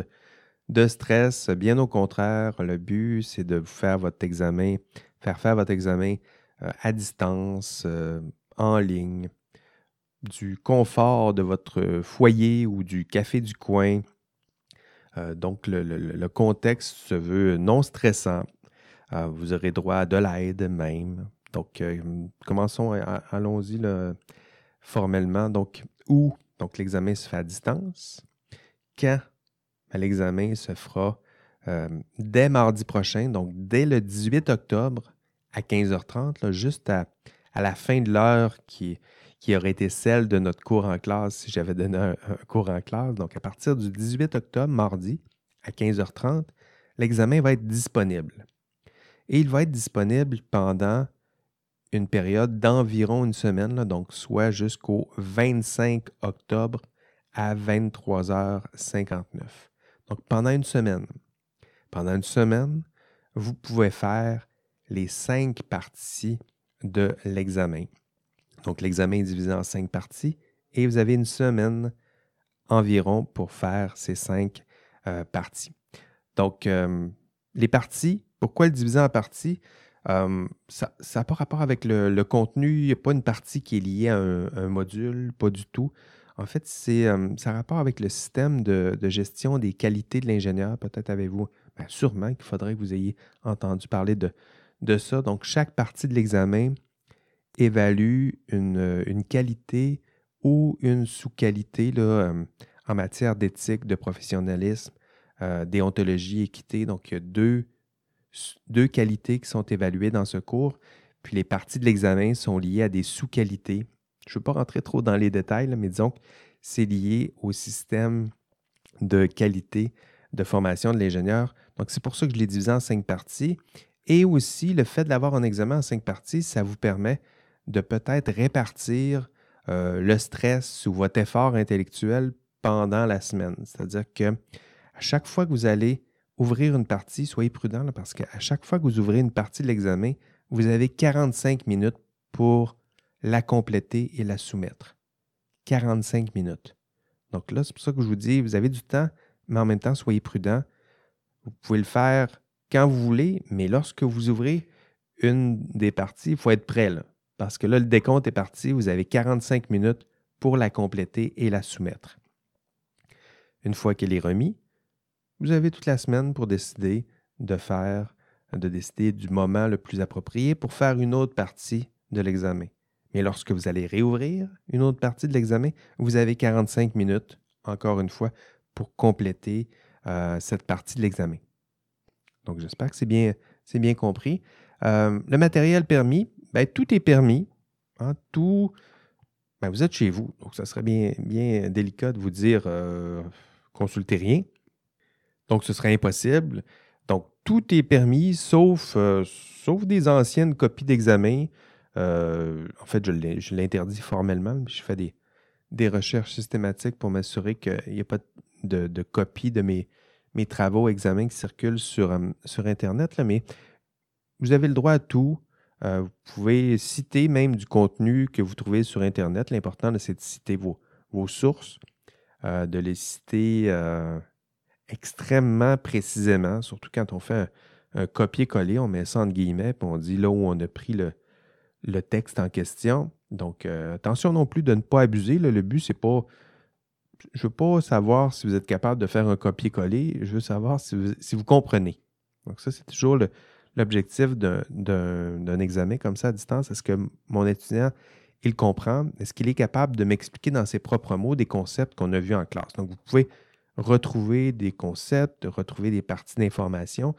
de, stress. Bien au contraire, le but, c'est de vous faire votre examen, faire faire votre examen euh, à distance, euh, en ligne, du confort de votre foyer ou du café du coin. Donc, le, contexte se veut non stressant. vous aurez droit à de l'aide même. Donc, commençons, allons-y formellement. Donc, où? Donc, l'examen se fait à distance. Quand? Ben, l'examen se fera dès mardi prochain, donc dès le 18 octobre à 15h30, juste à, la fin de l'heure qui, qui aurait été celle de notre cours en classe si j'avais donné un, cours en classe. Donc, à partir du 18 octobre, mardi, à 15h30, l'examen va être disponible. Et il va être disponible pendant une période d'environ une semaine, donc soit jusqu'au 25 octobre à 23h59. Donc pendant une semaine. Pendant une semaine, vous pouvez faire les cinq parties de l'examen. Donc, l'examen est divisé en cinq parties et vous avez une semaine environ pour faire ces cinq euh, parties. Donc, euh, les parties, pourquoi le diviser en parties? Euh, ça n'a pas rapport avec le, contenu. Il n'y a pas une partie qui est liée à un, module, pas du tout. En fait, c'est euh, ça a rapport avec le système de, gestion des qualités de l'ingénieur. Peut-être avez-vous, ben, sûrement qu'il faudrait que vous ayez entendu parler de, ça. Donc, chaque partie de l'examen évalue une, qualité ou une sous-qualité euh, en matière d'éthique, de professionnalisme, déontologie, équité. Donc, il y a deux deux qualités qui sont évaluées dans ce cours, puis les parties de l'examen sont liées à des sous-qualités. Je ne veux pas rentrer trop dans les détails, mais disons que c'est lié au système de qualité de formation de l'ingénieur. Donc, c'est pour ça que je l'ai divisé en cinq parties. Et aussi, le fait de l'avoir en examen en cinq parties, ça vous permet de peut-être répartir euh, le stress ou votre effort intellectuel pendant la semaine. C'est-à-dire que à chaque fois que vous allez ouvrir une partie, soyez prudent parce qu'à chaque fois que vous ouvrez une partie de l'examen, vous avez 45 minutes pour la compléter et la soumettre. 45 minutes. Donc là, c'est pour ça que je vous dis, vous avez du temps, mais en même temps, soyez prudent. Vous pouvez le faire quand vous voulez, mais lorsque vous ouvrez une des parties, il faut être prêt parce que là, le décompte est parti, vous avez 45 minutes pour la compléter et la soumettre. Une fois qu'elle est remise, vous avez toute la semaine pour décider de faire, de décider du moment le plus approprié pour faire une autre partie de l'examen. Mais lorsque vous allez réouvrir une autre partie de l'examen, vous avez 45 minutes, encore une fois, pour compléter euh, cette partie de l'examen. Donc, j'espère que c'est bien, bien compris. Euh, le matériel permis, ben, tout est permis. Hein, tout, ben, vous êtes chez vous, donc ça serait bien, bien délicat de vous dire euh, consultez rien. Donc, ce serait impossible. Donc, tout est permis, sauf, euh, sauf des anciennes copies d'examen. Euh, en fait, je l'interdis formellement, je fais des, des recherches systématiques pour m'assurer qu'il n'y a pas de, de copie de mes, mes travaux, examens qui circulent sur, euh, sur Internet. Là, mais vous avez le droit à tout. vous pouvez citer même du contenu que vous trouvez sur Internet. L'important, c'est de citer vos, vos sources, de les citer extrêmement précisément, surtout quand on fait un, copier-coller, on met ça entre guillemets, puis on dit là où on a pris le, texte en question. Donc, euh, attention non plus de ne pas abuser. le but, c'est pas. Je ne veux pas savoir si vous êtes capable de faire un copier-coller, je veux savoir si vous, comprenez. Donc, ça, c'est toujours l'objectif d'un examen comme ça à distance. Est-ce que mon étudiant, il comprend? Est-ce qu'il est capable de m'expliquer dans ses propres mots des concepts qu'on a vus en classe? Donc, vous pouvez retrouver des concepts, retrouver des parties d'information.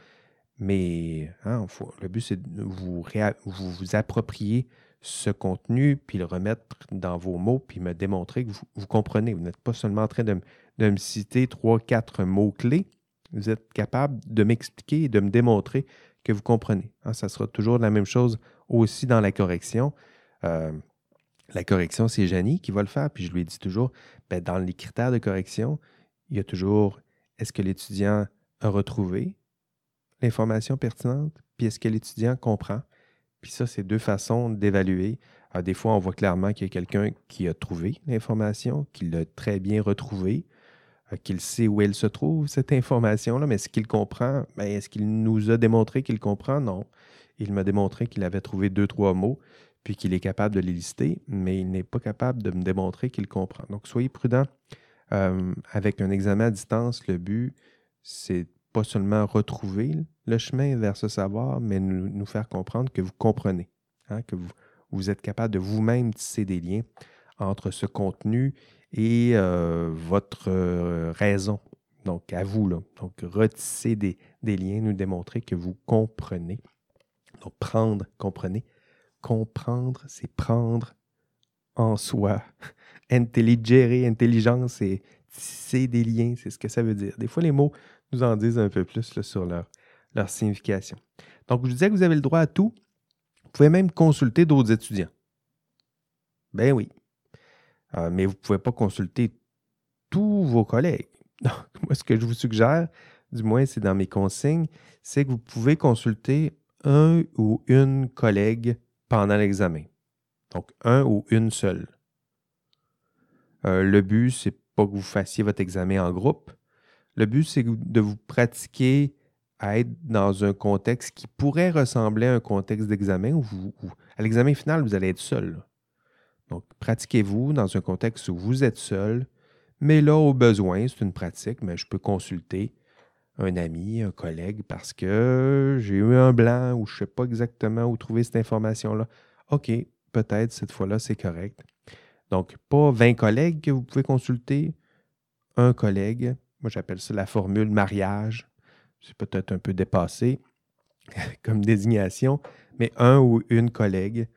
Mais hein, le but, c'est de vous, vous, approprier ce contenu, puis le remettre dans vos mots, puis me démontrer que vous, comprenez. Vous n'êtes pas seulement en train de, me citer trois, quatre mots-clés. Vous êtes capable de m'expliquer et de me démontrer que vous comprenez. Hein, ça sera toujours la même chose aussi dans la correction. Euh, la correction, c'est Janie qui va le faire, puis je lui dis toujours, ben, dans les critères de correction, il y a toujours est-ce que l'étudiant a retrouvé l'information pertinente, puis est-ce que l'étudiant comprend? Puis ça, c'est deux façons d'évaluer. Ah, des fois, on voit clairement qu'il y a quelqu'un qui a trouvé l'information, qui l'a très bien retrouvée, euh, qu'il sait où elle se trouve, cette information-là, mais est-ce qu'il comprend? Ben, est-ce qu'il nous a démontré qu'il comprend? Non. Il m'a démontré qu'il avait trouvé deux, trois mots, puis qu'il est capable de les lister, mais il n'est pas capable de me démontrer qu'il comprend. Donc, soyez prudent avec un examen à distance, le but, c'est pas seulement retrouver le chemin vers ce savoir, mais nous, faire comprendre que vous comprenez, hein, que vous, êtes capable de vous-même tisser des liens entre ce contenu et votre raison. Donc, à vous, là. Donc, retisser des, liens, nous démontrer que vous comprenez. Donc, prendre, comprenez. Comprendre, c'est prendre en soi intelligere, intelligence, et tisser des liens, c'est ce que ça veut dire. Des fois, les mots nous en disent un peu plus sur leur, signification. Donc, je disais que vous avez le droit à tout. Vous pouvez même consulter d'autres étudiants. Ben oui. Euh, mais vous ne pouvez pas consulter tous vos collègues. Donc, moi, ce que je vous suggère, du moins c'est dans mes consignes, c'est que vous pouvez consulter un ou une collègue pendant l'examen. Donc, un ou une seule. Euh, le but, c'est pas que vous fassiez votre examen en groupe. Le but, c'est de vous pratiquer à être dans un contexte qui pourrait ressembler à un contexte d'examen où, à l'examen final, vous allez être seul. Donc, pratiquez-vous dans un contexte où vous êtes seul, mais là, au besoin, c'est une pratique, mais je peux consulter un ami, un collègue, parce que j'ai eu un blanc ou je ne sais pas exactement où trouver cette information-là. OK, peut-être cette fois-là, c'est correct. Donc, pas 20 collègues que vous pouvez consulter, un collègue. Moi, j'appelle ça la formule mariage. C'est peut-être un peu dépassé comme désignation, mais un ou une collègue,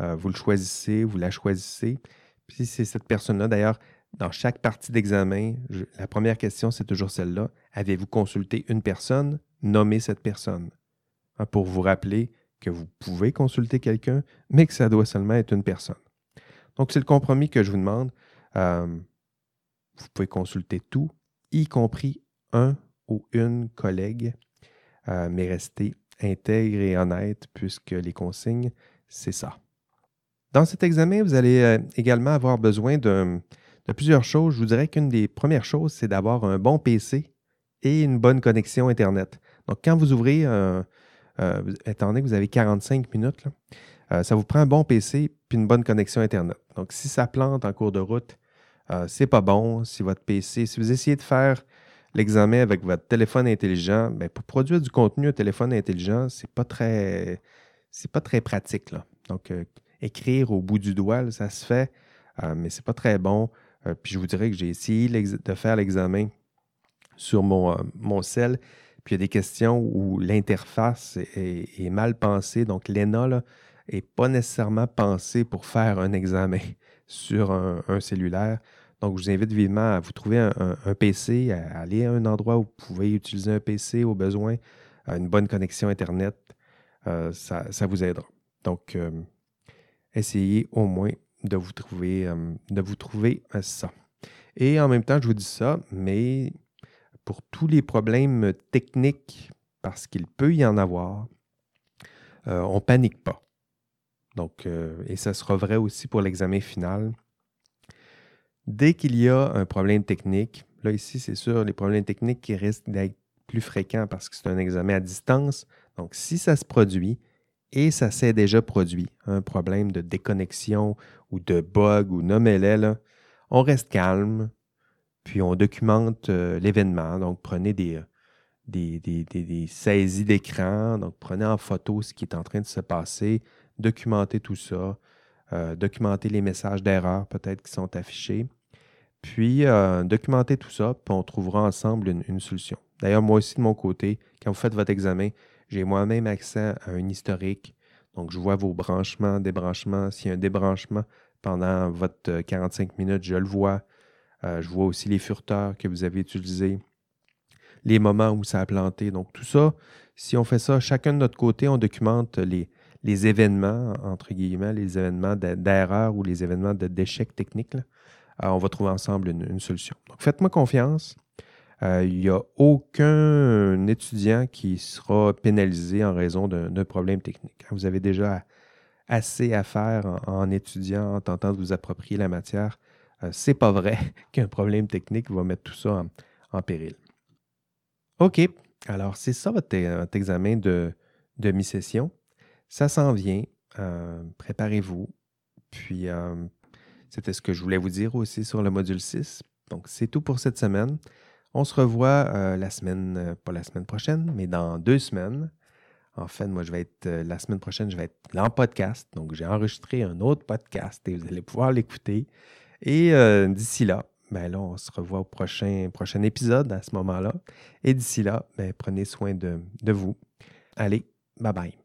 euh, vous le choisissez, vous la choisissez. Puis c'est cette personne-là, d'ailleurs, dans chaque partie d'examen, la première question, c'est toujours celle-là. Avez-vous consulté une personne? Nommez cette personne. Hein, pour vous rappeler que vous pouvez consulter quelqu'un, mais que ça doit seulement être une personne. Donc, c'est le compromis que je vous demande. Euh, vous pouvez consulter tout, y compris un ou une collègue, euh, mais restez intègre et honnête puisque les consignes, c'est ça. Dans cet examen, vous allez euh, également avoir besoin de, plusieurs choses. Je vous dirais qu'une des premières choses, c'est d'avoir un bon PC et une bonne connexion Internet. Donc, quand vous ouvrez, donné que vous avez 45 minutes, ça vous prend un bon PC une bonne connexion Internet. Donc, si ça plante en cours de route, euh, c'est pas bon. Si votre PC, si vous essayez de faire l'examen avec votre téléphone intelligent, bien, pour produire du contenu, un téléphone intelligent, c'est pas très c'est pas très pratique. Donc, euh, écrire au bout du doigt, ça se fait, euh, mais c'est pas très bon. puis je vous dirais que j'ai essayé de faire l'examen sur mon, mon cell, puis il y a des questions où l'interface est, mal pensée. Donc, l'ENA n'est pas nécessairement pensée pour faire un examen sur un, cellulaire. Donc, je vous invite vivement à vous trouver un, PC, à aller à un endroit où vous pouvez utiliser un PC au besoin, à une bonne connexion Internet. Euh, ça, vous aidera. Donc, euh, essayez au moins de vous trouver, euh, de vous trouver ça. Et en même temps, je vous dis ça, mais pour tous les problèmes techniques, parce qu'il peut y en avoir, on panique pas. Donc, euh, et ça sera vrai aussi pour l'examen final. Dès qu'il y a un problème technique, là ici, c'est sûr, les problèmes techniques qui risquent d'être plus fréquents parce que c'est un examen à distance. Donc, si ça se produit, et ça s'est déjà produit, un problème de déconnexion ou de bug ou nommez-les, on reste calme, puis on documente euh, l'événement. Donc, prenez des, des saisies d'écran, donc prenez en photo ce qui est en train de se passer, documenter tout ça, euh, documenter les messages d'erreur peut-être qui sont affichés, puis euh, documenter tout ça, puis on trouvera ensemble une, solution. D'ailleurs, moi aussi de mon côté, quand vous faites votre examen, j'ai moi-même accès à un historique. Donc, je vois vos branchements, débranchements. S'il y a un débranchement pendant votre 45 euh, minutes, je le vois. je vois aussi les furteurs que vous avez utilisés, les moments où ça a planté. Donc, tout ça, si on fait ça chacun de notre côté, on documente les, les événements, entre guillemets, les événements d'erreur ou les événements d'échec technique, euh, on va trouver ensemble une, solution. Donc, faites-moi confiance. Euh, il n'y a aucun étudiant qui sera pénalisé en raison d'un problème technique. Vous avez déjà assez à faire en, étudiant, en tentant de vous approprier la matière. Ce euh, c'est pas vrai qu'un problème technique va mettre tout ça en, péril. OK. Alors, c'est ça votre, examen de, de mi-session. Ça s'en vient. Euh, préparez-vous. Puis, euh, c'était ce que je voulais vous dire aussi sur le module 6. Donc, c'est tout pour cette semaine. On se revoit euh, la semaine, pas la semaine prochaine, mais dans deux semaines. En fait, moi, je vais être, la semaine prochaine, je vais être en podcast. Donc, j'ai enregistré un autre podcast et vous allez pouvoir l'écouter. Et d'ici là, ben là, on se revoit au prochain, prochain épisode à ce moment-là. Et d'ici là, ben, prenez soin de, de vous. Allez, bye bye.